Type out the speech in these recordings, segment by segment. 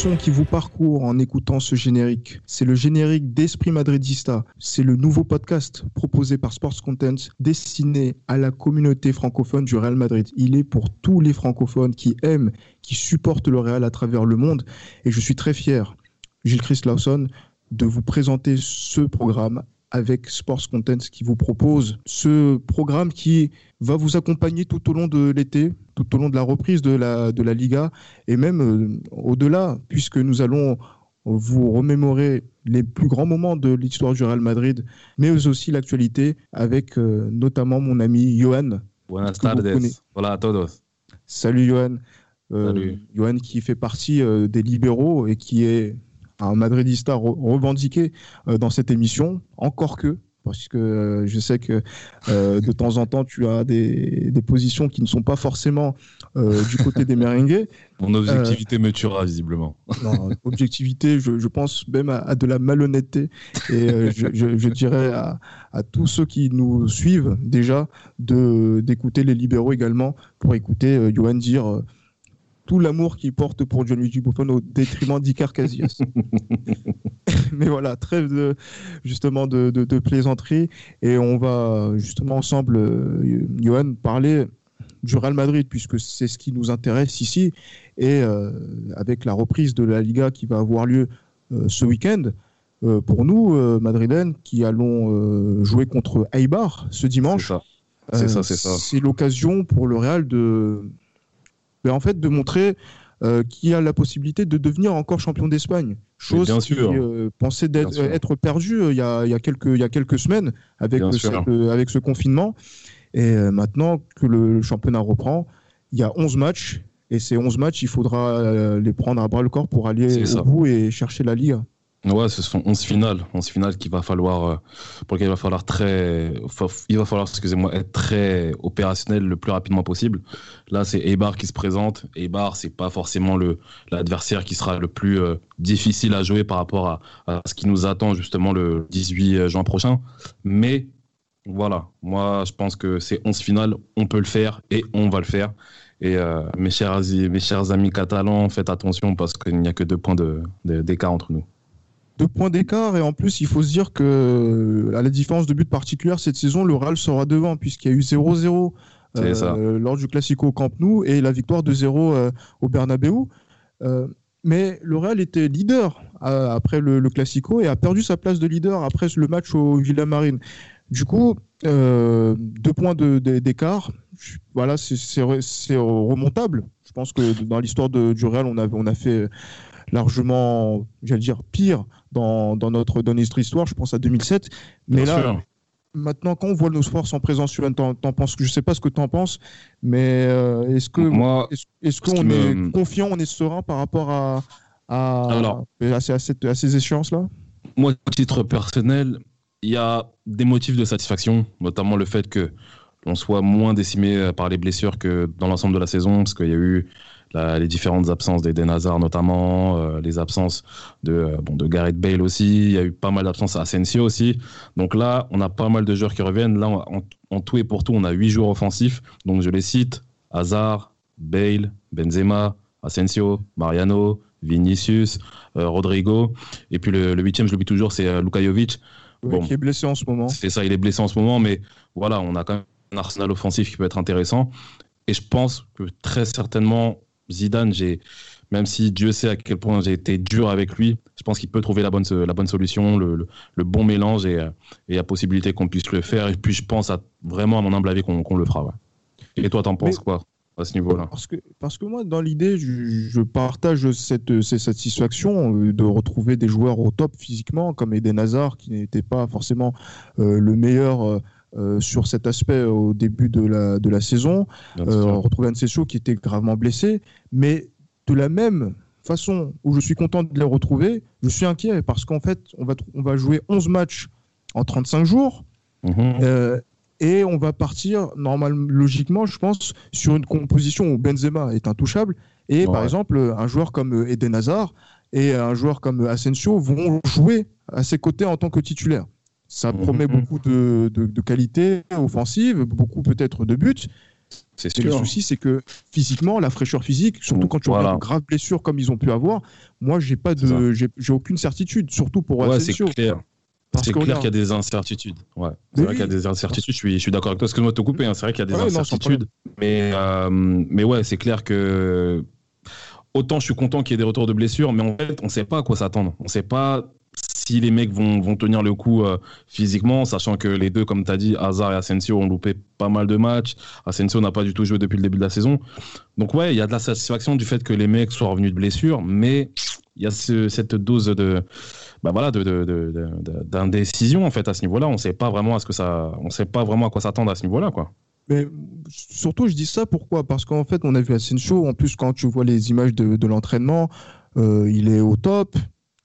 Qui vous parcourt en écoutant ce générique. C'est le générique d'Esprit Madridista. C'est le nouveau podcast proposé par Sports Content destiné à la communauté francophone du Real Madrid. Il est pour tous les francophones qui aiment, qui supportent le Real à travers le monde. Et je suis très fier, Gilles Chris Lawson, de vous présenter ce programme avec Sports Content qui vous propose ce programme qui va vous accompagner tout au long de l'été, tout au long de la reprise de la, de la Liga et même euh, au-delà, puisque nous allons vous remémorer les plus grands moments de l'histoire du Real Madrid, mais aussi l'actualité avec euh, notamment mon ami Johan. Buenas tardes. Hola a todos. Salut Johan. Euh, Salut. Johan qui fait partie des libéraux et qui est un madridista revendiqué dans cette émission, encore que parce que euh, je sais que euh, de temps en temps, tu as des, positions qui ne sont pas forcément euh, du côté des merengues. Mon objectivité me tuera visiblement. Non, objectivité, je, pense même à, de la malhonnêteté. Et je, dirais à, à, tous ceux qui nous suivent déjà d'écouter les libéraux également pour écouter Johan dire tout l'amour qu'il porte pour Gianluigi Buffon au détriment d'Icar Casillas. Mais voilà, trêve de, justement de, de, plaisanterie. Et on va justement ensemble, euh, Johan, parler du Real Madrid, puisque c'est ce qui nous intéresse ici. Et euh, avec la reprise de la Liga qui va avoir lieu euh, ce week-end, pour nous, Madrilènes, qui allons jouer contre Eibar ce dimanche. C'est ça, c'est ça. C'est l'occasion pour le Real de, en fait de montrer euh, qu'il a la possibilité de devenir encore champion d'Espagne. Chose qui euh, pensait être perdue euh, il, y a, quelques, il y a quelques semaines avec, avec ce confinement. Et maintenant que le championnat reprend, il y a 11 matchs. Et ces 11 matchs, il faudra les prendre à bras le corps pour aller au bout et chercher la Ligue. Ouais, ce sont 11 finales, 11 finales qu'il va falloir, euh, pour lesquelles il va falloir très, il va falloir, excusez-moi, être très opérationnel le plus rapidement possible. Là, c'est Eibar qui se présente. Eibar, c'est pas forcément le, l'adversaire qui sera le plus euh, difficile à jouer par rapport à, ce qui nous attend justement le 18 juin prochain. Mais voilà, moi, je pense que ces 11 finales, on peut le faire et on va le faire. Et euh, mes, chers, mes chers amis catalans, faites attention parce qu'il n'y a que deux points de, d'écart entre nous deux points d'écart et en plus il faut se dire que à la différence de but particulière cette saison le Real sera devant puisqu'il y a eu 0-0 euh, lors du Classico au Camp Nou et la victoire de 0 euh, au Bernabeu. Euh, mais le Real était leader après le, Classico et a perdu sa place de leader après le match au Villamarine. Du coup, deux points d'écart, voilà, c'est remontable. Je pense que dans l'histoire du Real, on a, on a fait largement, j'allais dire, pire dans, dans, notre, dans notre histoire. Je pense à 2007. Mais là, maintenant, quand on voit nos forces en présence, je ne sais pas ce que tu en penses, mais euh, est-ce que Moi, est-ce qu'on est, confiant, on est serein par rapport à, à, à, ces, à ces échéances-là? Moi, à titre personnel, il y a des motifs de satisfaction, notamment le fait que l'on soit moins décimé par les blessures que dans l'ensemble de la saison, parce qu'il y a eu les différentes absences d'Eden Hazard notamment, euh, les absences de, euh, bon, de Gareth Bale aussi, il y a eu pas mal d'absences à Asensio aussi. Donc là, on a pas mal de joueurs qui reviennent. Là, en, tout et pour tout, on a huit joueurs offensifs. Donc je les cite, Hazard, Bale, Benzema, Asensio, Mariano, Vinicius, euh, Rodrigo. Et puis le, huitième, je l'oublie toujours, c'est Luka Jovic. bon, qui est blessé en ce moment. C'est ça, il est blessé en ce moment, mais voilà, on a quand même un arsenal offensif qui peut être intéressant. Et je pense que très certainement, Zidane, j'ai même si Dieu sait à quel point j'ai été dur avec lui, je pense qu'il peut trouver la bonne, la bonne solution, le, bon mélange et, il y a possibilité qu'on puisse le faire. Et puis je pense à, vraiment à mon humble avis qu'on le fera. Et toi, t'en penses quoi à ce niveau-là? parce que, parce que moi, dans l'idée, je, partage cette, cette satisfaction euh, de retrouver des joueurs au top physiquement, comme Eden Hazard, qui n'était pas forcément euh, le meilleur. Euh, sur cet aspect au début de la, de la saison. Euh, retrouver Ansesio qui était gravement blessé. Mais de la même façon où je suis content de les retrouver, je suis inquiet parce qu'en fait, on va, on va jouer 11 matchs en 35 jours. Mhm et on va partir normalement logiquement je pense sur une composition où Benzema est intouchable et par exemple un joueur comme Eden Hazard et un joueur comme Asensio vont jouer à ses côtés en tant que titulaire ça mhm. promet beaucoup de, de, qualité offensive beaucoup peut-être de buts c'est Le souci, c'est que physiquement, la fraîcheur physique, surtout quand tu as une grave blessure comme ils ont pu avoir, moi, j'ai pas de, j'ai aucune certitude, surtout pour ouais, Asensio. Clair. C'est clair qu'il y a des incertitudes. Ouais. C'est vrai qu'il y a des incertitudes. Je suis, je suis d'accord avec toi. Excuse-moi de te couper. Hein. C'est vrai qu'il y a des incertitudes. mais, euh, mais ouais, c'est clair que autant je suis content qu'il y ait des retours de blessures, mais en fait, on ne sait pas à quoi s'attendre. On ne sait pas si les mecs vont, vont tenir le coup euh, physiquement, sachant que les deux, comme tu as dit, Hazard et Asensio ont loupé pas mal de matchs. Asensio n'a pas du tout joué depuis le début de la saison. Donc ouais, il y a de la satisfaction du fait que les mecs soient revenus de blessures, mais il y a cette dose de bah voilà, d'indécision en fait à ce niveau-là. On sait pas vraiment à ce que ça, on sait pas vraiment à quoi s'attendre à ce niveau-là, quoi. Mais surtout, je dis ça pourquoi? Parce qu'en fait, on a vu Asensio. En plus, quand tu vois les images de, l'entraînement, euh, il est au top.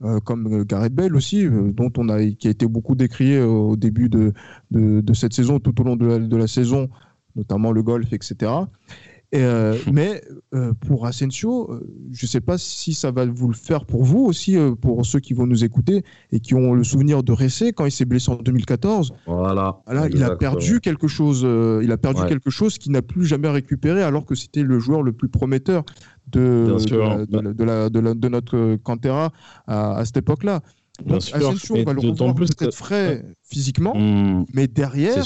Euh, comme Gareth Bale aussi, euh, dont on a, qui a été beaucoup décrié au début de, de, cette saison, tout au long de la, de la saison, notamment le golf, etc. Euh, mais euh, pour Asensio, euh, je ne sais pas si ça va vous le faire pour vous aussi, pour ceux qui vont nous écouter et qui ont le souvenir de Ressé quand il s'est blessé en 2014. Voilà. il a perdu quelque chose. il a perdu quelque chose qu'il n'a plus jamais récupéré, alors que c'était le joueur le plus prometteur de, de, notre Cantera à, cette époque-là. Donc Asensio, on va le revoir peut-être frais physiquement, hmm. mais derrière,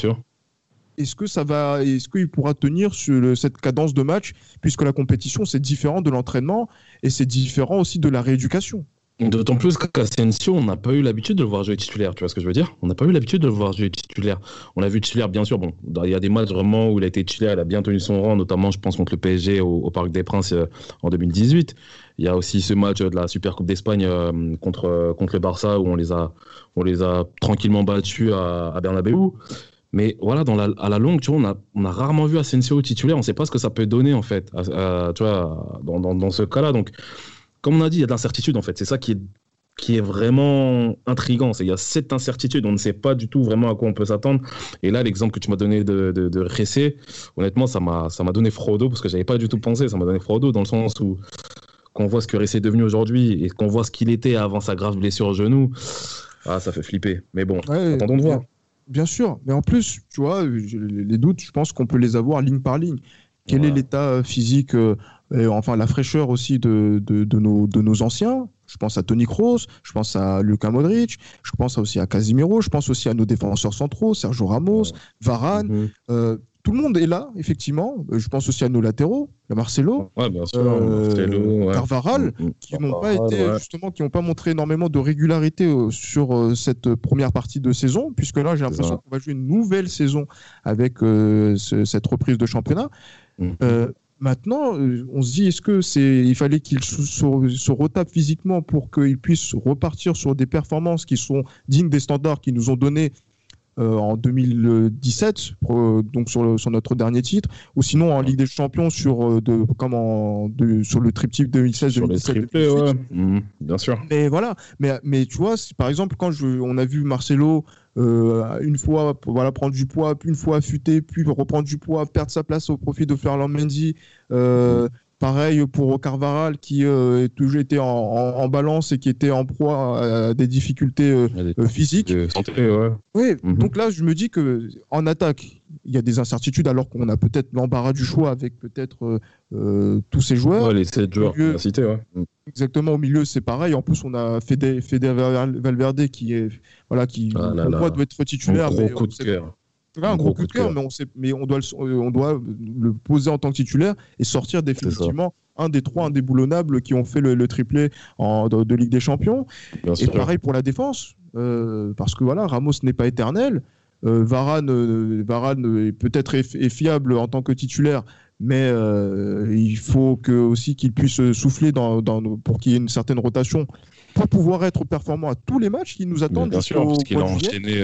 est-ce que ça va, est-ce qu'il pourra tenir sur cette cadence de match, puisque la compétition c'est différent de l'entraînement et c'est différent aussi de la rééducation? D'autant plus qu'Asensio, on n'a pas eu l'habitude de le voir jouer titulaire, tu vois ce que je veux dire? On n'a pas eu l'habitude de le voir jouer titulaire. On l'a vu titulaire, bien sûr, bon, il y a des matchs vraiment où il a été titulaire, il a bien tenu son rang, notamment je pense contre le PSG au, Parc des Princes euh, en 2018. Il y a aussi ce match de la Super Coupe d'Espagne euh, contre, contre le Barça où on les a, on les a tranquillement battus à, à Bernabeu. Mais voilà, à la longue, tu vois, on a, on a rarement vu Asensio titulaire. On ne sait pas ce que ça peut donner, en fait, tu vois, dans, dans, dans ce cas-là. Donc, comme on a dit, il y a de l'incertitude, en fait. C'est ça qui est, qui est vraiment intriguant. Il y a cette incertitude. On ne sait pas du tout vraiment à quoi on peut s'attendre. Et là, l'exemple que tu m'as donné de, de, de Ressé, honnêtement, ça m'a donné dos parce que je n'avais pas du tout pensé. Ça m'a donné dos dans le sens où, qu'on voit ce que Ressé est devenu aujourd'hui et qu'on voit ce qu'il était avant sa grave blessure au genou, ah, ça fait flipper. Mais bon, attendons de voir. Bien sûr, mais en plus, tu vois, les doutes, je pense qu'on peut les avoir ligne par ligne. Quel est l'état physique, euh, et enfin la fraîcheur aussi de, de, nos, de nos anciens? Je pense à Tony Kroos, je pense à Luka Modric, je pense aussi à Casimiro, je pense aussi à nos défenseurs centraux, Sergio Ramos, Varane. Mhm. Euh, tout le monde est là, effectivement. Euh, je pense aussi à nos latéraux, la Marcelo, euh, Carvaral, mm. qui n'ont pas été justement, qui n'ont pas montré énormément de régularité euh, sur cette première partie de saison, puisque là j'ai l'impression qu'on va jouer une nouvelle saison avec cette reprise de championnat. Mm. Maintenant, on se dit, est-ce que c'est, il fallait qu'il se, se, retape physiquement pour qu'il puisse repartir sur des performances qui sont dignes des standards qu'ils nous ont donnés euh, en 2017, donc sur, sur, notre dernier titre, ou sinon en Ligue des Champions sur, euh, de, comme de, sur le triptyque 2016-2017. Mhm, bien sûr. Mais voilà, mais, mais tu vois, par exemple, quand je, on a vu Marcelo euh, une fois voilà, prendre du poids, puis une fois affûter, puis reprendre du poids, perdre sa place au profit de Ferland Mendy. Euh, Pareil pour Carvaral qui euh, toujours été en, balance et qui était en proie à des difficultés euh, euh, physiques. Oui, mhm. donc là je me dis que en attaque il y a des incertitudes alors qu'on a peut-être l'embarras du choix avec peut-être tous ces joueurs. les 7 joueurs milieu, cité, ouais. Mm. Exactement au milieu c'est pareil. En plus on a Fede, Fede Valverde qui est voilà qui ah doit être titulaire. Un gros coup de cœur un gros, coup de cœur, mais, on, sait, mais on, doit le, on doit le poser en tant que titulaire et sortir définitivement un des trois indéboulonnables qui ont fait le, triplé en, de, Ligue des Champions. et pareil pour la défense, euh, parce que voilà, Ramos n'est pas éternel. Euh, Varane, euh, Varane peut-être est, fiable en tant que titulaire, mais il faut que, aussi qu'il puisse souffler dans, pour qu'il y ait une certaine rotation pour pouvoir être performant à tous les matchs qui nous attendent. bien sûr, parce qu'il a enchaîné.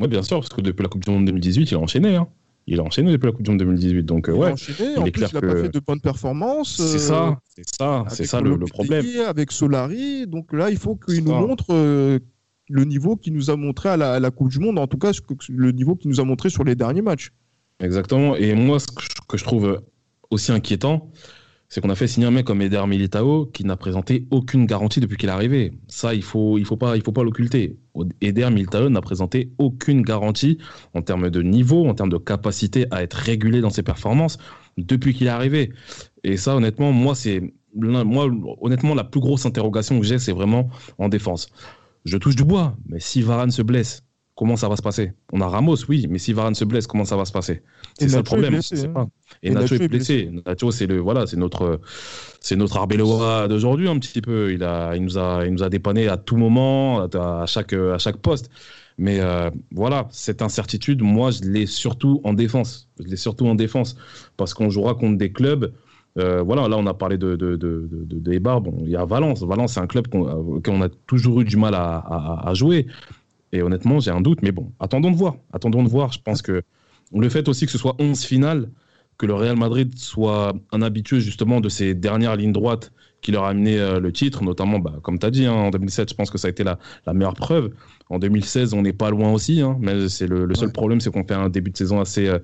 Oui, bien sûr, parce que depuis la Coupe du Monde 2018, il a enchaîné. Hein. Il a enchaîné depuis la Coupe du Monde 2018. Donc, il ouais. A enchaîné. en plus, il n'a pas fait de bonnes performances. C'est ça, c'est ça, c'est ça le, problème. Avec Solari. Donc là, il faut qu'il nous montre le niveau qu'il nous a montré à la, Coupe du Monde, en tout cas le niveau qu'il nous a montré sur les derniers matchs. Exactement. Et moi, ce que je trouve aussi inquiétant, c'est qu'on a fait signer un mec comme Eder Militao qui n'a présenté aucune garantie depuis qu'il est arrivé. Ça, il faut, il faut pas, il faut pas l'occulter. Eder Militao n'a présenté aucune garantie en termes de niveau, en termes de capacité à être régulé dans ses performances depuis qu'il est arrivé. Et ça, honnêtement, moi, c'est, moi, honnêtement, la plus grosse interrogation que j'ai, c'est vraiment en défense je touche du bois, mais si Varane se blesse, comment ça va se passer? On a Ramos, oui, mais si Varane se blesse, comment ça va se passer? C'est ça le problème. Hein. Et, Nacho, est blessé. Nacho, c'est le voilà, c'est notre c'est notre Arbeloa d'aujourd'hui un petit peu. Il a il nous a il nous a dépanné à tout moment, à, chaque à chaque poste. Mais euh, voilà, cette incertitude, moi, je l'ai surtout en défense. Je l'ai surtout en défense parce qu'on jouera contre des clubs euh, voilà, là on a parlé de, de, de, de, Bon, il y a Valence. Valence, c'est un club qu'on a toujours eu du mal à, jouer. Et honnêtement, j'ai un doute. Mais bon, attendons de voir. Attendons de voir. Je pense que le fait aussi que ce soit 11 finales, que le Real Madrid soit un habitué justement de ces dernières lignes droites qui leur a amené euh, le titre, notamment, bah, comme tu as dit, hein, en 2007, je pense que ça a été la, meilleure preuve. En 2016, on n'est pas loin aussi, hein, mais c'est le, seul problème, c'est qu'on fait un début de saison assez, euh,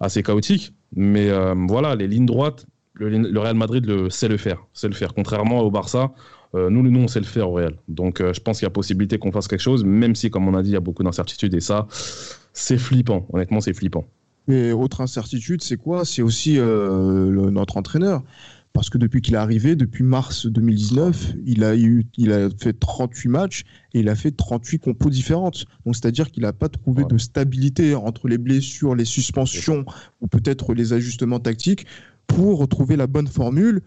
assez chaotique. Mais voilà, les lignes droites, le, Real Madrid le, sait le faire, sait le faire. Contrairement au Barça, euh, nous, nous, on sait le faire au Real. Donc, euh, je pense qu'il y a possibilité qu'on fasse quelque chose, même si, comme on a dit, il y a beaucoup d'incertitudes. Et ça, c'est flippant. Honnêtement, c'est flippant. Et autre incertitude, c'est quoi? C'est aussi euh, notre entraîneur. Parce que depuis qu'il est arrivé, depuis mars 2019, il a, eu, il a fait 38 matchs et il a fait 38 compos différentes. Donc, c'est-à-dire qu'il n'a pas trouvé de stabilité entre les blessures, les suspensions ou peut-être les ajustements tactiques pour retrouver la bonne formule.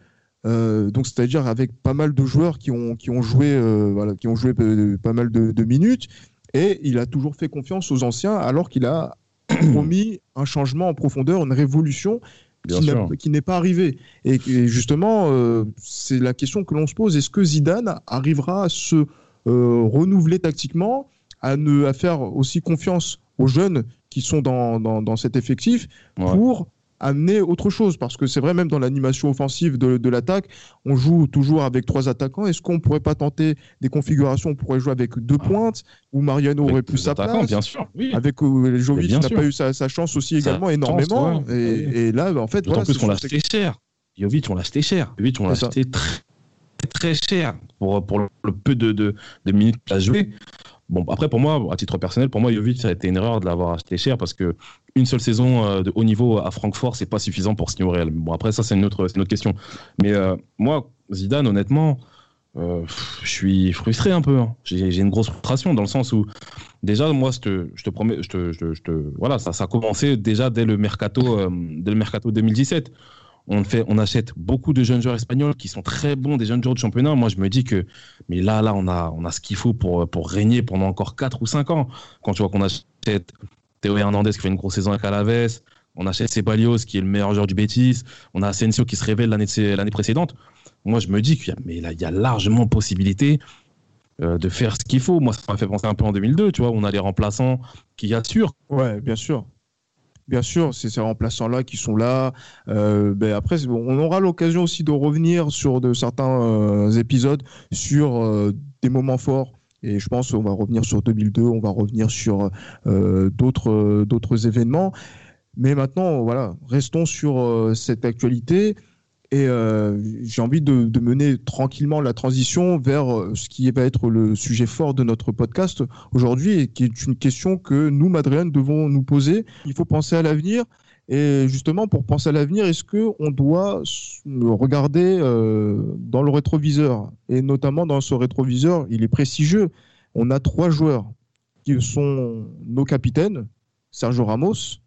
Euh, donc c'est-à-dire avec pas mal de joueurs qui ont, qui ont joué, euh, voilà, qui ont joué euh, pas mal de, minutes, et il a toujours fait confiance aux anciens alors qu'il a promis un changement en profondeur, une révolution qui n'est pas arrivée. Et, justement, c'est la question que l'on se pose. Est-ce que Zidane arrivera à se renouveler tactiquement, à, ne, à faire aussi confiance aux jeunes qui sont dans, dans, cet effectif pour amener autre chose Parce que c'est vrai, même dans l'animation offensive de, l'attaque, on joue toujours avec trois attaquants. Est-ce qu'on pourrait pas tenter des configurations? On pourrait jouer avec deux pointes, où Mariano aurait plus sa place. Bien sûr, Avec euh, Jovic, n'a pas eu sa, chance aussi également énormément. et, là, en fait, voilà, plus qu'on l'a acheté cher. Jovic, on l'a acheté cher. Jovic, on l'a acheté très, très cher pour, pour le peu de, de, de minutes qu'il a joué. Bon, après, pour moi, à titre personnel, pour moi, Jovic, ça a été une erreur de l'avoir acheté cher parce que une seule saison euh, de haut niveau à Francfort, c'est pas suffisant pour signer au Real. Bon, après, ça, c'est une une autre question. Mais euh, moi, Zidane, honnêtement, euh, je suis frustré un peu. Hein. J'ai une grosse frustration dans le sens où, déjà, moi, je te, promets, je te, je, voilà, ça, ça a commencé déjà dès le mercato, dès le mercato 2017 on, achète beaucoup de jeunes joueurs espagnols qui sont très bons, des jeunes joueurs de championnat. Moi, je me dis que, mais là, là, on a, ce qu'il faut pour, régner pendant encore 4 ou 5 ans. Quand tu vois qu'on achète Théo Hernandez qui fait une grosse saison avec Alaves, on achète Ceballos qui est le meilleur joueur du Betis, on a Asensio qui se révèle l'année précédente. Moi, je me dis qu'il y a largement possibilité euh, de faire ce qu'il faut. Moi, ça m'a fait penser un peu en 2002, tu vois, on a les remplaçants qui assurent. Ouais, bien sûr. Bien sûr, c'est ces remplaçants-là qui sont là. Euh, ben après, on aura l'occasion aussi de revenir sur de certains euh, épisodes, sur euh, des moments forts. Et je pense qu'on va revenir sur 2002, on va revenir sur d'autres d'autres événements. Mais maintenant, voilà, restons sur cette actualité. Et euh, j'ai envie de, mener tranquillement la transition vers euh, ce qui va être le sujet fort de notre podcast aujourd'hui et qui est une question que nous, Madrian, devons nous poser. Il faut penser à l'avenir. Et justement, pour penser à l'avenir, est-ce qu'on doit regarder euh, dans le rétroviseur? Et notamment dans ce rétroviseur, il est prestigieux. On a trois joueurs qui sont nos capitaines. Sergio Ramos,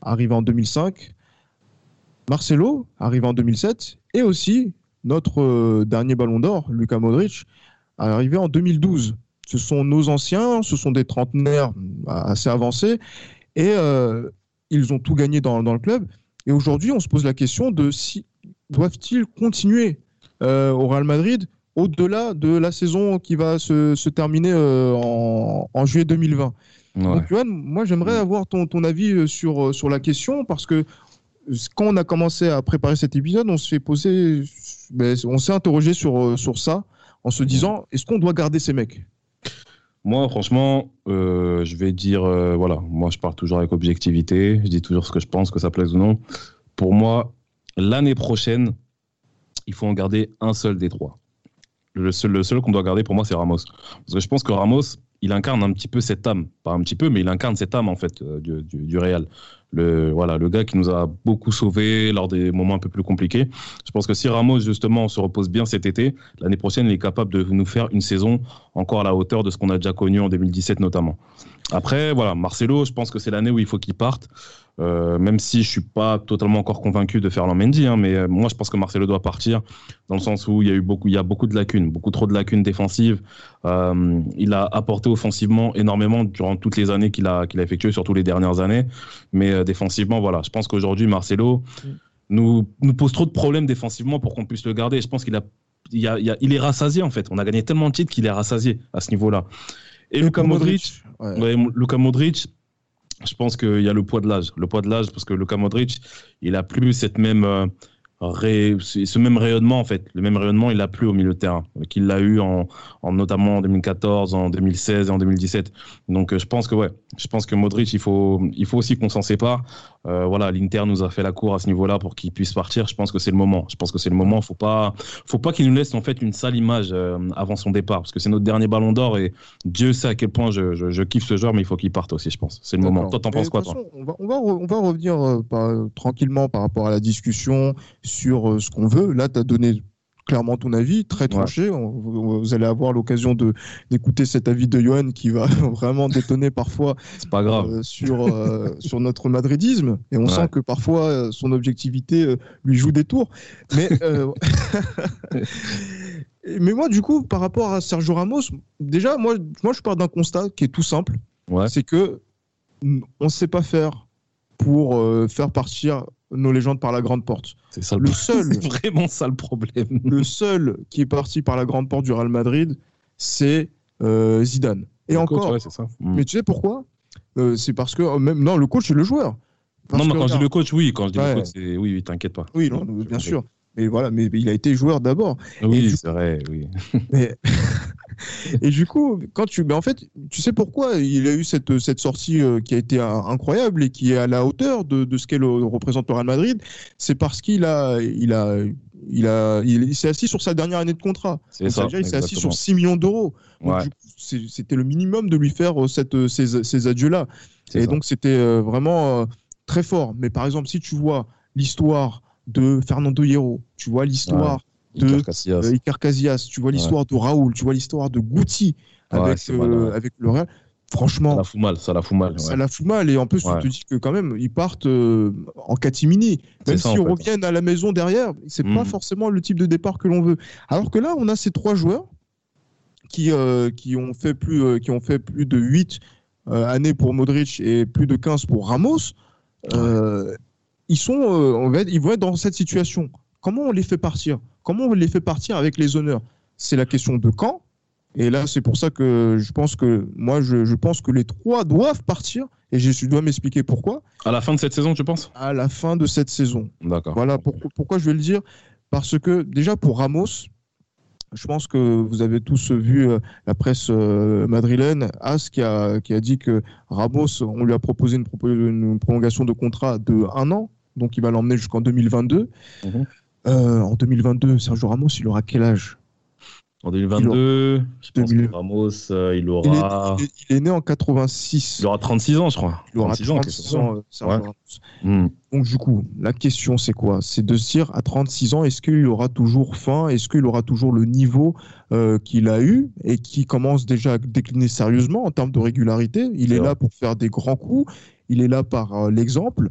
arrivé en 2005, Marcelo, arrivé en 2007, et aussi notre dernier ballon d'or, Luka Modric, arrivé en 2012. Ce sont nos anciens, ce sont des trentenaires assez avancés, et ils ont tout gagné dans, dans le club. Et aujourd'hui, on se pose la question de si doivent-ils continuer au Real Madrid au-delà de la saison qui va se, terminer en, en, juillet 2020. Donc, Johan, moi, j'aimerais mm. avoir ton, ton avis euh, sur, euh, sur la question parce que quand on a commencé à préparer cet épisode, on s'est posé, ben, on s'est interrogé sur, euh, sur ça en se disant est-ce qu'on doit garder ces mecs? Moi, franchement, je vais dire, voilà, moi je pars toujours avec objectivité, je dis toujours ce que je pense, que ça plaise ou non. Pour moi, l'année prochaine, il faut en garder un seul des trois. Le seul, le seul qu'on doit garder pour moi, c'est Ramos. Parce que je pense que Ramos, il incarne un petit peu cette âme, pas un petit peu, mais il incarne cette âme en fait euh, du, du, Real. Le voilà, le gars qui nous a beaucoup sauvés lors des moments un peu plus compliqués. Je pense que si Ramos justement se repose bien cet été, l'année prochaine il est capable de nous faire une saison encore à la hauteur de ce qu'on a déjà connu en 2017 notamment. Après voilà, Marcelo, je pense que c'est l'année où il faut qu'il parte. Euh, même si je suis pas totalement encore convaincu de faire Mendy, hein, mais euh, moi je pense que Marcelo doit partir dans le sens où il y a eu beaucoup, il y a beaucoup de lacunes, beaucoup trop de lacunes défensives. Euh, il a apporté offensivement énormément durant toutes les années qu'il a, qu'il a effectuées, surtout les dernières années, mais défensivement, voilà, je pense qu'aujourd'hui Marcelo mm. nous, nous pose trop de problèmes défensivement pour qu'on puisse le garder. Je pense qu'il a, il, a, il, est rassasié en fait. On a gagné tellement de titres qu'il est rassasié à ce niveau-là. Et Luka Modric, Luka Modric, je pense qu'il y a le poids de l'âge. Le poids de l'âge, parce que Luka Modric, il a plus cette même, euh, ce même rayonnement, en fait. Le même rayonnement, il a plus au milieu de terrain qu'il l'a eu en, en, notamment en 2014, en 2016 et en 2017. Donc, euh, je pense que, ouais, je pense que Modric, il faut, il faut aussi qu'on s'en sépare. Euh, voilà, l'Inter nous a fait la cour à ce niveau-là pour qu'il puisse partir. Je pense que c'est le moment. Je pense que c'est le moment. Faut pas, faut pas qu'il nous laisse en fait une sale image euh, avant son départ, parce que c'est notre dernier Ballon d'Or et Dieu sait à quel point je, je, kiffe ce joueur, mais il faut qu'il parte aussi. Je pense. C'est le moment. Toi, t'en penses quoi, toi on va, on va, on va revenir euh, tranquillement par rapport à la discussion sur ce qu'on veut. Là, tu as donné clairement ton avis, très tranché. Vous allez avoir l'occasion de d'écouter cet avis de Johan qui va vraiment détonner parfois pas grave. Euh, sur, euh, sur notre madridisme. Et on sent que parfois euh, son objectivité lui joue des tours. Mais, mais moi, du coup, par rapport à Sergio Ramos, déjà, moi, moi je pars d'un constat qui est tout simple. C'est que on ne sait pas faire pour faire partir nos légendes par la grande porte. C'est ça le, seul. vraiment ça le problème. Le seul qui est parti par la grande porte du Real Madrid, c'est euh, Zidane. Et encore. Mm. Mais tu sais pourquoi? Euh, C'est parce que même non, le coach et le joueur. non, mais quand je dis le coach, oui. Quand je dis le coach, c'est oui, oui t'inquiète pas. Oui, bien sûr. Mais voilà, mais il a été joueur d'abord. Oui, c'est vrai, oui. Mais... et du coup, quand tu, en fait, tu sais pourquoi il a eu cette, cette sortie euh, qui a été incroyable et qui est à la hauteur de, de ce qu'elle représente le Real Madrid, c'est parce qu'il a, il a, il a, il, s'est assis sur sa dernière année de contrat. C'est ça. il s'est assis sur 6 millions d'euros. C'était le minimum de lui faire euh, cette, euh, ces, ces adieux-là. Et donc, c'était vraiment très fort. Mais par exemple, si tu vois l'histoire de Fernando Hierro, tu vois l'histoire de Iker Casillas, tu vois l'histoire de Raoul, tu vois l'histoire de Guti avec, euh, avec le Real. Franchement, ça la fout mal, ça la fout mal. Ça la fout mal et en plus tu te dis que quand même ils partent euh, en catimini. Même si on revienne à la maison derrière, c'est pas mhm. forcément le type de départ que l'on veut. Alors que là, on a ces trois joueurs qui, euh, qui ont fait plus qui ont fait plus de 8 années pour Modric et plus de 15 pour Ramos ils, sont, euh, ils vont être dans cette situation. Comment on les fait partir? Comment on les fait partir avec les honneurs? C'est la question de quand? Et là, c'est pour ça que je pense que moi, je, pense que les trois doivent partir. Et je dois m'expliquer pourquoi. À la fin de cette saison, tu penses? À la fin de cette saison. D'accord. Voilà pourquoi je vais le dire. Parce que déjà pour Ramos, je pense que vous avez tous vu euh, la presse euh, madrilène, As qui a, qui a dit que Ramos, on lui a proposé une, une prolongation de contrat de un an donc il va l'emmener jusqu'en 2022. Mhm. Euh, en 2022, Sergio Ramos, il aura quel âge? En 2022, je pense que Ramos, euh, il aura. Il est, né en 86. Il aura 36 ans, je crois. Il aura 36 ans, euh, Sergio hmm. Donc, du coup, la question, c'est quoi? C'est de se dire, à 36 ans, est-ce qu'il aura toujours faim? Est-ce qu'il aura toujours le niveau qu'il a eu et qui commence déjà à décliner sérieusement en termes de régularité? Il est, là pour faire des grands coups. Il est là par l'exemple.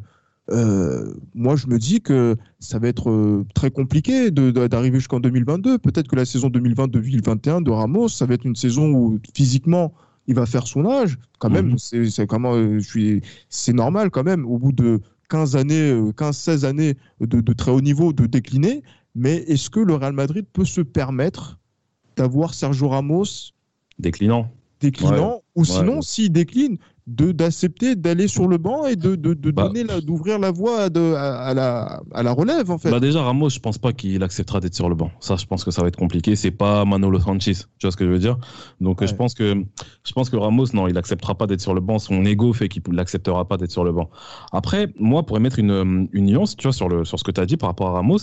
Euh, moi, je me dis que ça va être euh, très compliqué d'arriver jusqu'en 2022. Peut-être que la saison 2020-2021 de Ramos, ça va être une saison où physiquement, il va faire son âge. Quand même, mhm. c'est comment, euh, c'est normal quand même. Au bout de 15 années, 15-16 années de, très haut niveau, de décliner. Mais est-ce que le Real Madrid peut se permettre d'avoir Sergio Ramos déclinant déclinant, ou sinon, s'il décline, d'accepter d'aller sur le banc et de, de, de bah. donner d'ouvrir la voie à, la, à la relève en fait. Bah déjà Ramos, je pense pas qu'il acceptera d'être sur le banc. Ça, je pense que ça va être compliqué. C'est pas Manolo Sanchez, tu vois ce que je veux dire? Donc je pense que je pense que Ramos, non, il acceptera pas d'être sur le banc. Son ego fait qu'il n'acceptera pas d'être sur le banc. Après, moi, pour émettre une, une nuance, tu vois, sur le sur ce que tu as dit par rapport à Ramos,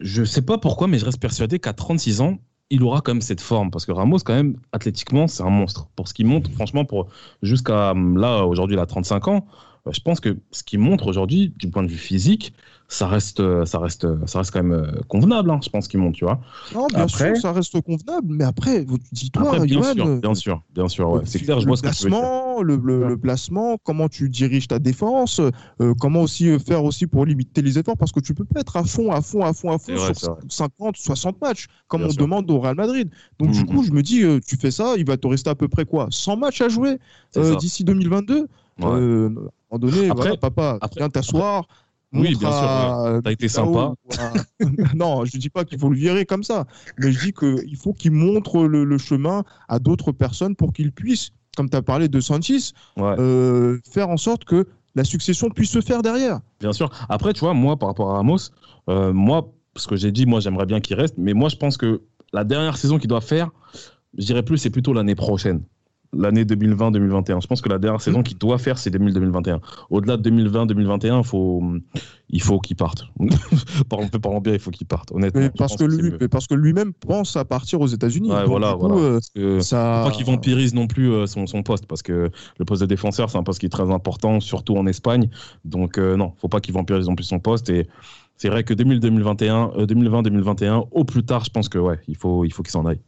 je sais pas pourquoi, mais je reste persuadé qu'à 36 ans, il aura quand même cette forme parce que Ramos quand même athlétiquement c'est un monstre. Pour ce qu'il montre franchement pour jusqu'à là aujourd'hui il a 35 ans euh, je pense que ce qu'il montre aujourd'hui du point de vue physique ça reste, ça reste, ça reste quand même euh, convenable, hein, je pense qu'il monte, tu vois. Non, bien sûr, ça reste convenable, mais après, dis-toi, bien, sûr, euh, bien sûr, bien sûr, c'est clair, je vois ce placement, le, le, placement, comment tu diriges ta défense, euh, comment aussi faire aussi pour limiter les efforts, parce que tu peux pas être à fond, à fond, à fond, à fond sur 50, 60 matchs, comme on demande au Real Madrid. Donc du mm, coup, je me dis, tu fais ça, il va te rester à peu près quoi 100 matchs à jouer d'ici 2022 À un moment donné, après, papa, viens t'asseoir. Oui, bien sûr. T'as été sympa. non, je dis pas qu'il faut le virer comme ça, mais je dis qu'il faut qu'il montre le, chemin à d'autres personnes pour qu'ils puissent, comme tu as parlé de Sanchez, euh, faire en sorte que la succession puisse se faire derrière. Bien sûr. Après, tu vois, moi, par rapport à Ramos, euh, moi, ce que j'ai dit, moi, j'aimerais bien qu'il reste, mais moi, je pense que la dernière saison qu'il doit faire, je dirais plus, c'est plutôt l'année prochaine l'année 2020-2021. Je pense que la dernière saison qu'il doit faire, c'est 2020-2021. Au-delà de 2020-2021, faut, il faut qu'il parte. on peut parler bien, il faut qu'il parte, honnêtement. parce que, lui, parce que lui-même pense à partir aux États-Unis. Ouais, voilà, voilà. Euh, ça... Faut pas qu'il vampirise non plus euh, son, son, poste, parce que le poste de défenseur, c'est un poste qui est très important, surtout en Espagne. Donc, euh, non, faut pas qu'il vampirise non plus son poste. Et c'est vrai que 2021, 2020-2021, au plus tard, je pense que ouais, il faut, il faut qu'il s'en aille.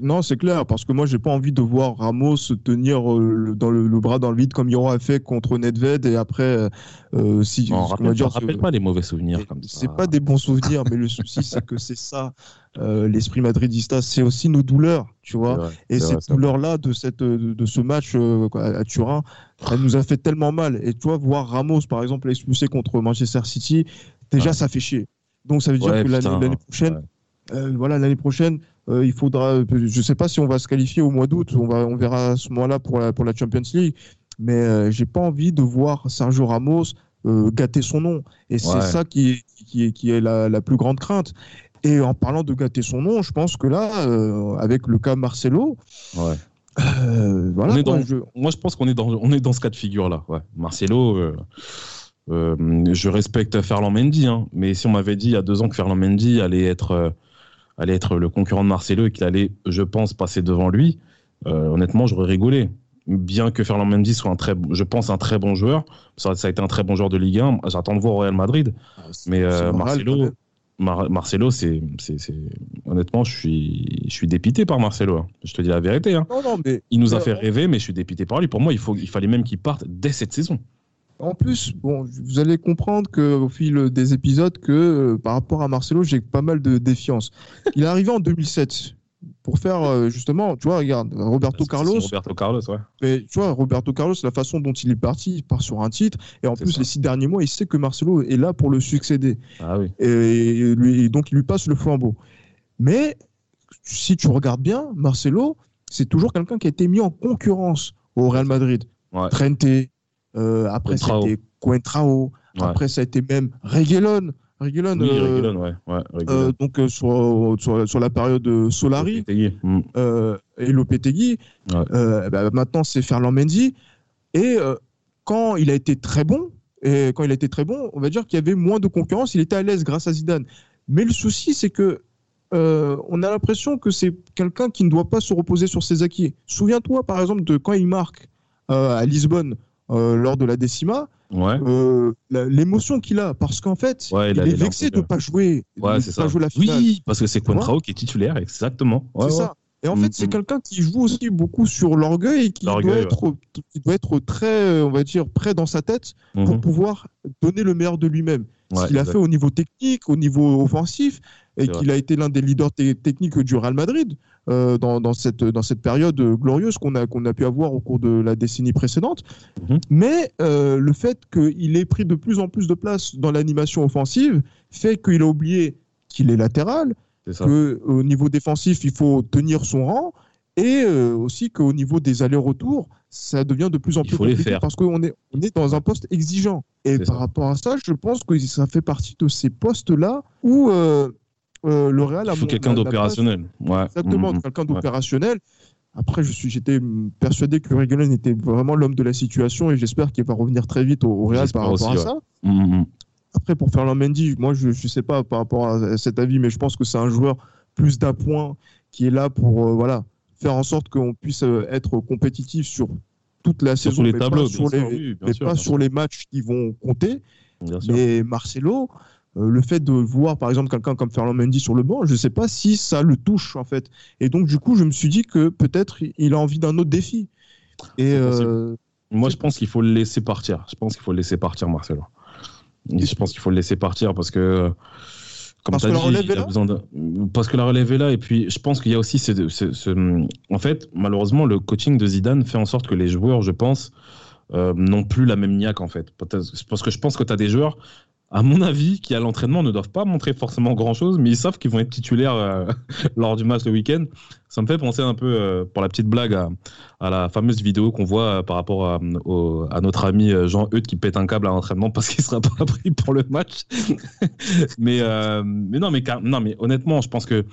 Non, c'est clair, parce que moi, j'ai pas envie de voir Ramos se tenir euh, dans le, bras dans le vide comme il aura fait contre Nedved et après, euh, euh si. Non, rappelle, dire, rappelle pas les mauvais souvenirs comme ça. C'est pas des bons souvenirs, mais le souci, c'est que c'est ça. Euh, l'esprit madridista, c'est aussi nos douleurs, tu vois. et cette douleur-là de, cette, de, ce match à Turin, elle nous a fait tellement mal. Et toi, voir Ramos, par exemple, expulsé contre Manchester City, déjà, ça fait chier. Donc, ça veut dire que l'année prochaine, voilà, l'année prochaine, euh, il faudra, je ne sais pas si on va se qualifier au mois d'août, on, va, on verra à ce moment-là pour la, pour la Champions League, mais euh, j'ai pas envie de voir Sergio Ramos euh, gâter son nom. Et c'est ça qui, qui, qui est la, la, plus grande crainte. Et en parlant de gâter son nom, je pense que là, avec le cas Marcelo, ouais. voilà, Moi, je pense qu'on est dans, on est dans ce cas de figure-là. Ouais. Marcelo. je respecte Ferland Mendy, hein, mais si on m'avait dit il y a deux ans que Ferland Mendy allait être allait être le concurrent de Marcelo et qu'il allait, je pense, passer devant lui, euh, honnêtement, j'aurais rigolé. Bien que Fernand Mendy soit un très, je pense, un très bon joueur, ça, ça a été un très bon joueur de Ligue 1. J'attends de voir au Real Madrid. Ah, mais euh, Marcelo, Marcelo, c'est, honnêtement, je suis, je suis dépité par Marcelo. Hein. Je te dis la vérité. Hein. il nous a fait rêver, mais je suis dépité par lui. Pour moi, il, faut, il fallait même qu'il parte dès cette saison. En plus, bon, vous allez comprendre qu'au fil des épisodes que euh, par rapport à Marcelo, j'ai pas mal de défiance. Il est arrivé en 2007 pour faire euh, justement, tu vois, regarde, Roberto Carlos. Roberto Carlos, ouais. Mais tu vois, Roberto Carlos, la façon dont il est parti, il part sur un titre, et en plus, les six derniers mois, il sait que Marcelo est là pour le succéder. Ah oui. Et, lui, donc, il lui passe le flambeau. Mais si tu regardes bien, Marcelo, c'est toujours quelqu'un qui a été mis en concurrence au Real Madrid. Ouais. Trente, euh, après, c'était Coentrao. Après, ça a été même Reguelon. Reguelon, oui, euh, ouais. ouais euh, donc sur, sur, sur, la période Solari mm. et Lopetegui. Bah, maintenant, c'est Ferland Mendy. Et quand il a été très bon, et quand il a été très bon, on va dire qu'il y avait moins de concurrence. Il était à l'aise grâce à Zidane. Mais le souci, c'est que on a l'impression que c'est quelqu'un qui ne doit pas se reposer sur ses acquis. Souviens-toi, par exemple, de quand il marque à Lisbonne euh, lors de la décima, euh, l'émotion qu'il a, parce qu'en fait, il, est vexé de ne pas jouer, ouais, pas jouer la finale. Oui, parce que c'est Contrao qui est titulaire, exactement. c'est ça. Et en fait, c'est quelqu'un qui joue aussi beaucoup sur l'orgueil et qui doit, être, qui doit être très, on va dire, prêt dans sa tête pour pouvoir donner le meilleur de lui-même. Ce qu'il a fait au niveau technique, au niveau offensif, et qu'il a été l'un des leaders techniques du Real Madrid euh, dans, dans, cette, dans cette période glorieuse qu'on a, qu'on a pu avoir au cours de la décennie précédente. Mhm. Mais euh, le fait qu'il ait pris de plus en plus de place dans l'animation offensive fait qu'il a oublié qu'il est latéral, qu'au niveau défensif, il faut tenir son rang, et euh, aussi qu'au niveau des allers-retours, ça devient de plus en plus compliqué parce qu'on est, on est dans un poste exigeant. Et par rapport à ça, je pense que ça fait partie de ces postes-là où euh, le Real a. Il faut quelqu'un d'opérationnel. Ouais. Exactement, mm-hmm. quelqu'un d'opérationnel. Après, je suis, j'étais persuadé que Reguilon était vraiment l'homme de la situation et j'espère qu'il va revenir très vite au, Real par rapport à ça. Mm-hmm. Après, pour Ferland Mendy, moi, je ne sais pas par rapport à cet avis, mais je pense que c'est un joueur plus d'appoint qui est là pour euh, voilà, faire en sorte qu'on puisse euh, être compétitif sur toute la saison, les tableaux, sur les, pas sur les matchs qui vont compter. mais Marcelo, euh, le fait de voir par exemple quelqu'un comme Ferland Mendy sur le banc, je ne sais pas si ça le touche en fait. Et donc du coup, je me suis dit que peut-être il a envie d'un autre défi. Et euh, moi, je pense qu'il faut le laisser partir. Je pense qu'il faut le laisser partir, Marcelo. Je pense qu'il faut le laisser partir parce que comme parce que la relève est là parce que la relève est là et puis je pense qu'il y a aussi ce, en fait malheureusement le coaching de Zidane fait en sorte que les joueurs je pense euh, n'ont plus la même niaque en fait parce que je pense que tu as des joueurs à mon avis, qui à l'entraînement ne doivent pas montrer forcément grand-chose, mais ils savent qu'ils vont être titulaires euh, lors du match le week-end. Ça me fait penser un peu, euh, pour la petite blague, à, la fameuse vidéo qu'on voit euh, par rapport à, notre ami Jean Eudes qui pète un câble à l'entraînement parce qu'il ne sera pas pris pour le match. mais, non, mais, mais honnêtement, je pense que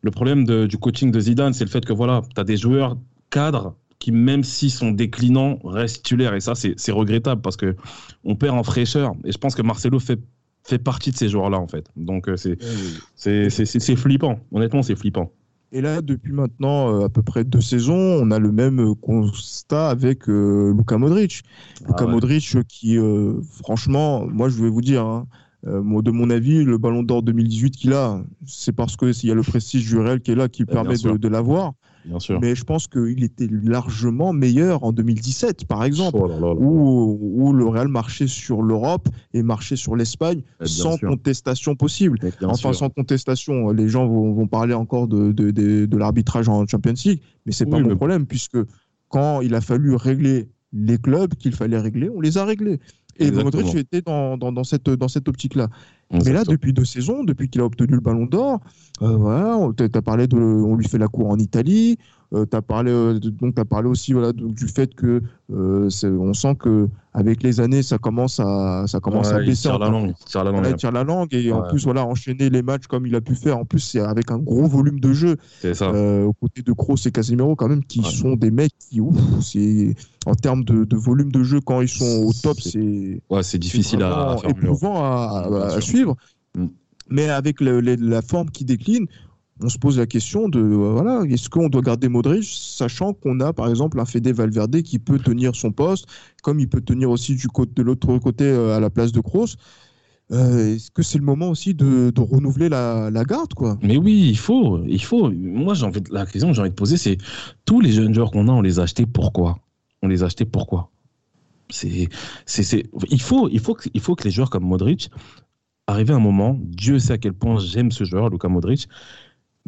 le problème du coaching de Zidane, c'est le fait que voilà, tu as des joueurs cadres qui, même s'ils sont déclinants, restent titulaires. Et ça, c'est regrettable parce que on perd en fraîcheur. Et je pense que Marcelo fait, fait partie de ces joueurs-là, en fait. Donc, euh, c'est flippant. Honnêtement, c'est flippant. Et là, depuis maintenant euh, à peu près deux saisons, on a le même euh, constat avec Luka Modric. Ah Luka Modric qui, franchement, moi je vais vous dire, hein, de mon avis, le ballon d'or 2018 qu'il a, c'est parce qu'il y a le prestige du Real qui est là qui permet de, de l'avoir. Mais je pense qu'il était largement meilleur en 2017, par exemple, oh Où, le Real marchait sur l'Europe et marchait sur l'Espagne sans contestation possible. Enfin, sans contestation. Les gens vont, parler encore de, de, l'arbitrage en Champions League, mais c'est pas mon problème, puisque quand il a fallu régler les clubs qu'il fallait régler, on les a réglés. Et Modric était dans, dans, dans cette, dans cette optique-là. Mais là, depuis deux saisons, depuis qu'il a obtenu le ballon d'or, euh, voilà, tu as parlé de. On lui fait la cour en Italie. Euh, tu as parlé, euh, donc as parlé aussi voilà, du fait que euh, on sent que avec les années, ça commence à, ça commence à baisser. Il tire la langue. Tire la langue, il tire la langue et en plus, voilà, enchaîner les matchs comme il a pu faire. En plus, c'est avec un gros volume de jeu. C'est ça. aux côtés de Kroos et Casemiro, quand même, qui sont des mecs qui, ouf, c'est en termes de, de, volume de jeu quand ils sont au top, c'est. Ouais, c'est difficile à, à, éprouvant à, à suivre. Mais avec la forme qui décline, on se pose la question de euh, voilà, est-ce qu'on doit garder Modric, sachant qu'on a par exemple un Fede Valverde qui peut tenir son poste, comme il peut tenir aussi du côté, de l'autre côté euh, à la place de Kroos. Euh, est-ce que c'est le moment aussi de, renouveler la, garde quoi? Mais oui, il faut, il faut. Moi, j'ai envie de, la question que j'ai envie de poser, c'est tous les jeunes joueurs qu'on a, on les a achetés pourquoi? On les a achetés pourquoi? C'est, c'est, il faut, il faut, il faut que les joueurs comme Modric arrivent à un moment. Dieu sait à quel point j'aime ce joueur, Luka Modric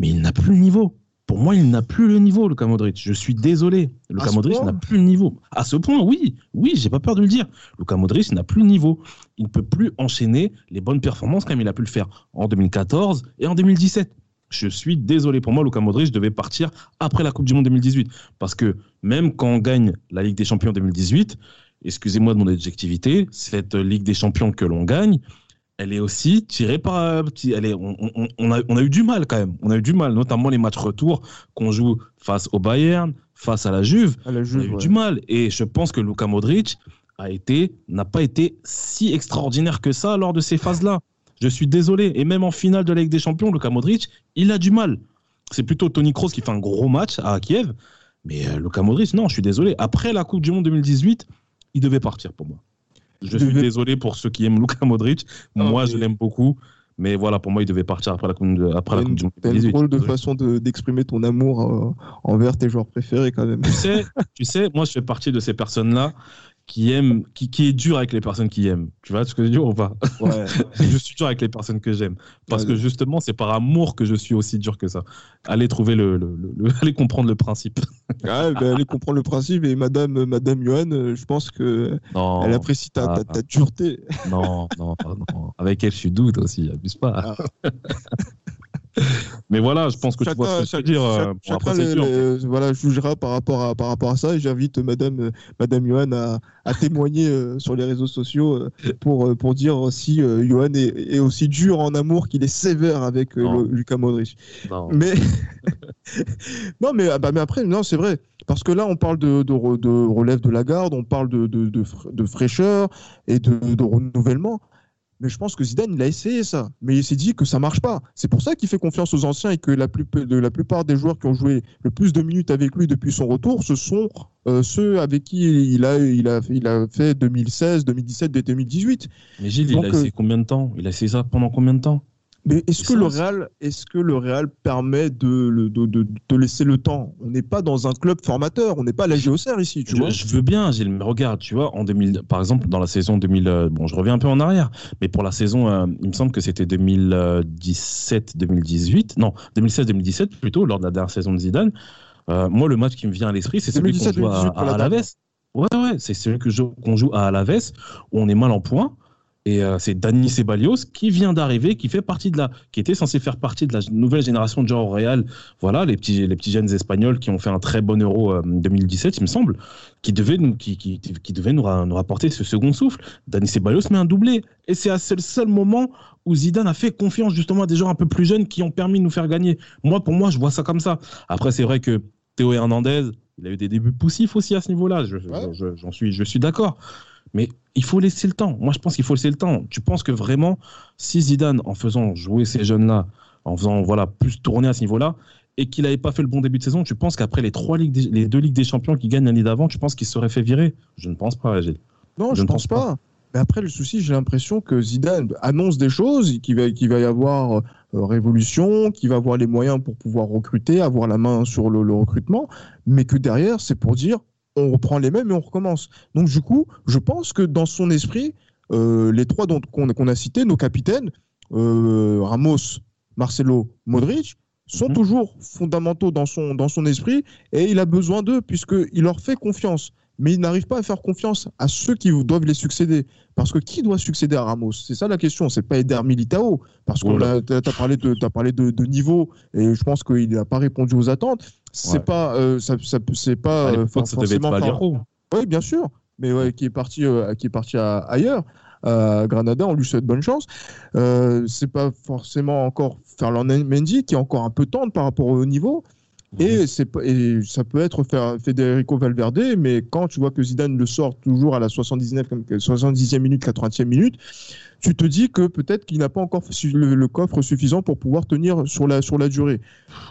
mais il n'a plus le niveau. Pour moi, il n'a plus le niveau, Luka Modric. Je suis désolé. Luka Modric n'a plus le niveau. À ce point, oui, oui, j'ai pas peur de le dire. Luka Modric n'a plus le niveau. Il ne peut plus enchaîner les bonnes performances comme il a pu le faire en 2014 et en 2017. Je suis désolé. Pour moi, Luka Modric devait partir après la Coupe du Monde 2018. Parce que même quand on gagne la Ligue des Champions 2018, excusez-moi de mon objectivité, cette Ligue des Champions que l'on gagne, elle est aussi tirée par. Elle est, on, a, on, a, eu du mal quand même. On a eu du mal, notamment les matchs retour qu'on joue face au Bayern, face à la Juve. on a eu du mal. Et je pense que Luka Modric a été, n'a pas été si extraordinaire que ça lors de ces phases-là. Je suis désolé. Et même en finale de la Ligue des Champions, Luka Modric, il a du mal. C'est plutôt Tony Kroos qui fait un gros match à Kiev. Mais euh, Luka Modric, non, je suis désolé. Après la Coupe du Monde 2018, il devait partir pour moi. Je suis désolé pour ceux qui aiment Luka Modric. Moi, je l'aime beaucoup. Mais voilà, pour moi, il devait partir après la, Coupe du Monde. T'as une drôle de façon d'exprimer ton amour euh, envers tes joueurs préférés quand même. Tu sais, tu sais, moi, je fais partie de ces personnes-là qui aime, qui, qui, est dur avec les personnes qui aiment. Tu vois ce que je veux dire ou pas? Ouais. Je suis dur avec les personnes que j'aime. Parce que justement, c'est par amour que je suis aussi dur que ça. Allez trouver le, le, allez comprendre le principe. ben, allez comprendre le principe. Et Madame, Madame Johan, euh, je pense que elle apprécie ta, ta, ta, dureté. Non, non, non. Avec elle, je suis doute aussi. Abuse pas. Ah. Mais voilà, je pense que chacun, tu vois ce que dire. Euh, chacun les, voilà, jugera par rapport à, par rapport à ça. Et j'invite Madame, euh, Madame Johan à, à témoigner euh, sur les réseaux sociaux pour, pour dire si Johan est, est, aussi dur en amour qu'il est sévère avec Lucas Modric. Non. Mais, non, mais, ah bah, mais après, non, c'est vrai. Parce que là, on parle de, de, de relève de la garde, on parle de, de fraîcheur et de, renouvellement. Mais je pense que Zidane, il a essayé ça. Mais il s'est dit que ça marche pas. C'est pour ça qu'il fait confiance aux anciens et que la, de la plupart des joueurs qui ont joué le plus de minutes avec lui depuis son retour, ce sont euh, ceux avec qui il a, il a, il a fait 2016, 2017, 2018. Mais Gilles, il a essayé euh, combien de temps? Il a essayé ça pendant combien de temps? Mais est-ce que, le Real, est que le Real permet de, de, de, laisser le temps? On n'est pas dans un club formateur, on n'est pas à la Géocère ici, tu je, vois. Je veux bien, Gilles, mais regarde, tu vois, en 2000, par exemple, dans la saison 2000, euh, bon, je reviens un peu en arrière, mais pour la saison, euh, il me semble que c'était 2017-2018, non, 2016-2017 plutôt, lors de la dernière saison de Zidane. Euh, moi, le match qui me vient à l'esprit, c'est celui qu'on joue à, à Alaves. Ouais, ouais, c'est celui qu'on joue à Alaves, où on est mal en point. Et euh, c'est Dani Ceballos qui vient d'arriver, qui fait partie de la, qui était censé faire partie de la nouvelle génération de joueurs au Real. Voilà, les petits, les petits jeunes espagnols qui ont fait un très bon Euro 2017, euh, il me semble, qui devaient nous, qui, qui, qui devaient nous, nous, rapporter ce second souffle. Dani Ceballos met un doublé. Et c'est le seul moment où Zidane a fait confiance justement à des joueurs un peu plus jeunes qui ont permis de nous faire gagner. Moi, pour moi, je vois ça comme ça. Après, c'est vrai que Théo Hernandez, il a eu des débuts poussifs aussi à ce niveau-là. J'en je, suis, je suis d'accord. Mais il faut laisser le temps. Moi, je pense qu'il faut laisser le temps. Tu penses que vraiment, si Zidane, en faisant jouer ces jeunes-là, en faisant voilà plus tourner à ce niveau-là, et qu'il n'avait pas fait le bon début de saison, tu penses qu'après les trois ligues, les deux ligues des champions qui gagnent l'année d'avant, tu penses qu'il serait fait virer? Je ne pense pas, Gilles. Non, je, ne pense, pas. Mais après, le souci, j'ai l'impression que Zidane annonce des choses, qu'il va, va y avoir euh, révolution, qu'il va avoir les moyens pour pouvoir recruter, avoir la main sur le recrutement, mais que derrière, c'est pour dire on reprend les mêmes et on recommence. Donc du coup, je pense que dans son esprit, euh, les trois qu'on a cités, nos capitaines, euh, Ramos, Marcelo, Modric, sont mhm. toujours fondamentaux dans son, dans son esprit et il a besoin d'eux puisqu'il leur fait confiance mais il n'arrive pas à faire confiance à ceux qui doivent les succéder. Parce que qui doit succéder à Ramos? C'est ça la question. C'est pas Eder Militao. Parce que tu as parlé, de, as parlé de, niveau et je pense qu'il n'a pas répondu aux attentes. C'est pas, euh, ça, c'est pas euh, forcément. Oui, bien sûr. Mais ouais, qui est parti, euh, qui est parti ailleurs. À Granada, on lui souhaite bonne chance. Euh, c'est pas forcément encore Ferland Mendy qui est encore un peu tendre par rapport au niveau. Et, et, ça peut être Federico Valverde, mais quand tu vois que Zidane le sort toujours à la 79, 70e minute, 80e minute, tu te dis que peut-être qu'il n'a pas encore le, coffre suffisant pour pouvoir tenir sur la, sur la durée.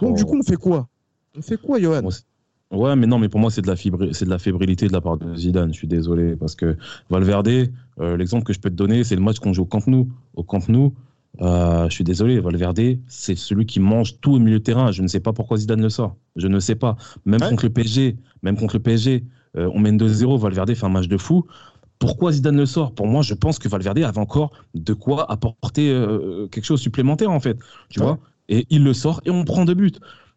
Donc, du coup, on fait quoi? On fait quoi, Johan? Ouais, mais non, mais pour moi, c'est de, la c'est de la fébrilité de la part de Zidane. Je suis désolé. Parce que Valverde, euh, l'exemple que je peux te donner, c'est le match qu'on joue au Camp Nou. Au Camp Nou, euh, je suis désolé, Valverde, c'est celui qui mange tout au milieu de terrain. Je ne sais pas pourquoi Zidane le sort. Je ne sais pas. Même contre le PSG, même contre le PSG, euh, on mène 2-0, Valverde fait un match de fou. Pourquoi Zidane le sort? Pour moi, je pense que Valverde avait encore de quoi apporter euh, quelque chose supplémentaire en fait. Tu vois? Et il le sort et on prend deux buts.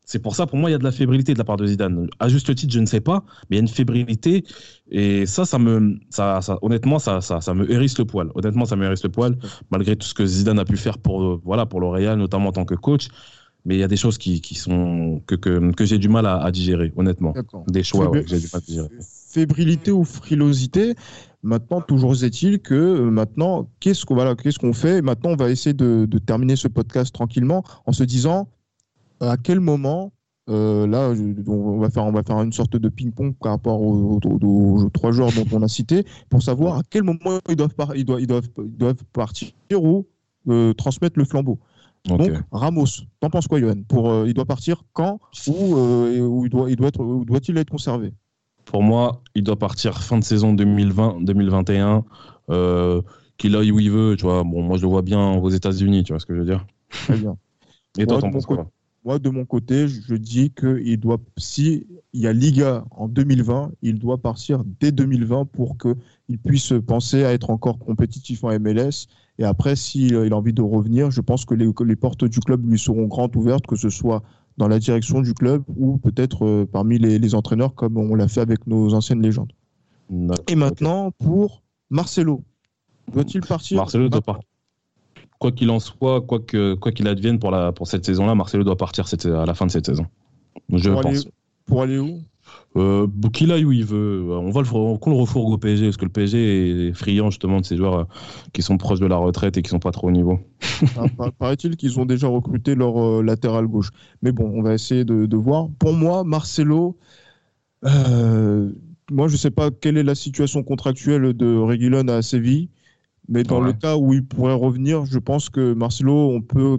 C'est pour ça, pour moi, il y a de la fébrilité de la part de Zidane. À juste titre, je ne sais pas, mais il y a une fébrilité. Et ça, ça me, ça, honnêtement, ça, ça, ça, me hérisse le poil. Honnêtement, ça me hérisse le poil, malgré tout ce que Zidane a pu faire pour, voilà, pour le Real, notamment en tant que coach. Mais il y a des choses qui, qui sont, que, que, que j'ai du mal à, digérer, honnêtement. Des choix que j'ai du mal à digérer. Fébrilité ou frilosité, Maintenant, toujours est-il que euh, maintenant, qu'est-ce qu'on voilà, qu'est-ce qu'on fait? Maintenant, on va essayer de, de, terminer ce podcast tranquillement en se disant à quel moment, euh, là, on va, faire, on va faire une sorte de ping-pong par rapport aux, trois joueurs dont on a cité, pour savoir à quel moment ils doivent, ils doivent, ils doivent, ils doivent partir ou euh, transmettre le flambeau. Donc, Ramos, t'en penses quoi, Johan? Pour, euh, Il doit partir quand ou, il doit, il doit être, doit-il être conservé? Pour moi, il doit partir fin de saison 2020-2021 qu'il aille où il veut, tu vois. Bon, moi, je le vois bien aux États-Unis, tu vois ce que je veux dire? Très bien. Et toi, t'en penses quoi Moi, de mon côté, je dis qu'il doit, si il y a Liga en 2020, il doit partir dès 2020 pour qu'il puisse penser à être encore compétitif en MLS. Et après, s'il il a envie de revenir, je pense que les, que les portes du club lui seront grandes ouvertes, que ce soit dans la direction du club ou peut-être euh, parmi les, les entraîneurs, comme on l'a fait avec nos anciennes légendes. Et maintenant, pour Marcelo. Doit-il partir Marcelo doit partir. Quoi qu'il en soit, quoi que quoi qu'il advienne pour la pour cette saison-là, Marcelo doit partir cette- à la fin de cette saison. Je pour aller, pense. pour aller où? Euh, qu'il aille où il veut. On va le qu'on le refourgue au PSG parce que le PSG est friand justement de ces joueurs euh, qui sont proches de la retraite et qui sont pas trop au niveau. Ah, par- Paraît-il qu'ils ont déjà recruté leur euh, latéral gauche. Mais bon, on va essayer de, de voir. Pour moi, Marcelo, euh, moi, je ne sais pas quelle est la situation contractuelle de Reguilon à Séville, mais dans Ouais. le cas où il pourrait revenir, je pense que Marcelo, on peut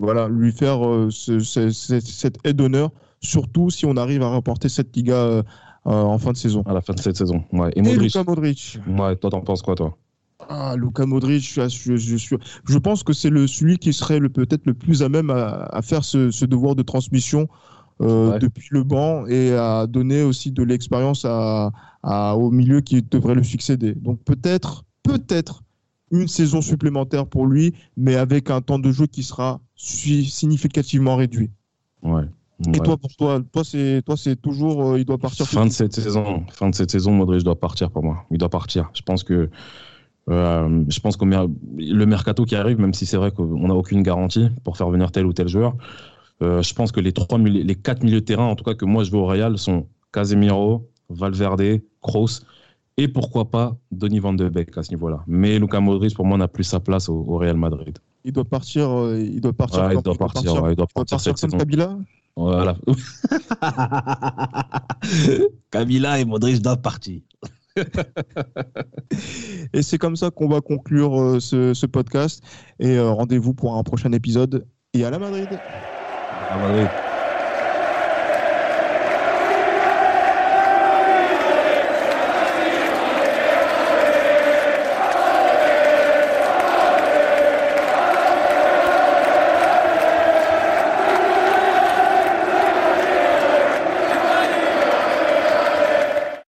voilà, lui faire euh, ce- ce- ce- cette aide d'honneur, surtout si on arrive à remporter cette Liga euh, euh, en fin de saison. À la fin de cette saison. Ouais. Et Et Modric. Luka Modric. Ouais, toi t'en penses quoi toi? Ah, Luka Modric, je, je, je, je pense que c'est le, celui qui serait le- peut-être le plus à même à, à faire ce, ce devoir de transmission euh, Ouais. depuis le banc et à donner aussi de l'expérience à, à- au milieu qui devrait le succéder. Donc peut-être, peut-être une saison supplémentaire pour lui, mais avec un temps de jeu qui sera si- significativement réduit. Ouais. Et Ouais. toi, pour toi, toi c'est toi c'est toujours euh, il doit partir. Fin de cette saison, fin de cette saison, Modric doit partir pour moi. Il doit partir. Je pense que euh, je pense que le mercato qui arrive, même si c'est vrai qu'on n'a aucune garantie pour faire venir tel ou tel joueur, euh, je pense que les trois, les quatre milieux de terrain, en tout cas que moi je veux au Real, sont Casemiro, Valverde, Kroos et pourquoi pas Donny Van de Beek à ce niveau-là. Mais Luka Modric pour moi n'a plus sa place au, au Real Madrid. Il doit partir. euh, il doit partir. Ouais, il doit partir. ouais, il doit il doit partir partir cette comme. Kabila. Voilà. Camila et Modric doivent partir. Et c'est comme ça qu'on va conclure euh, ce, ce podcast. Et euh, rendez-vous pour un prochain épisode. Et à la Madrid. À Madrid.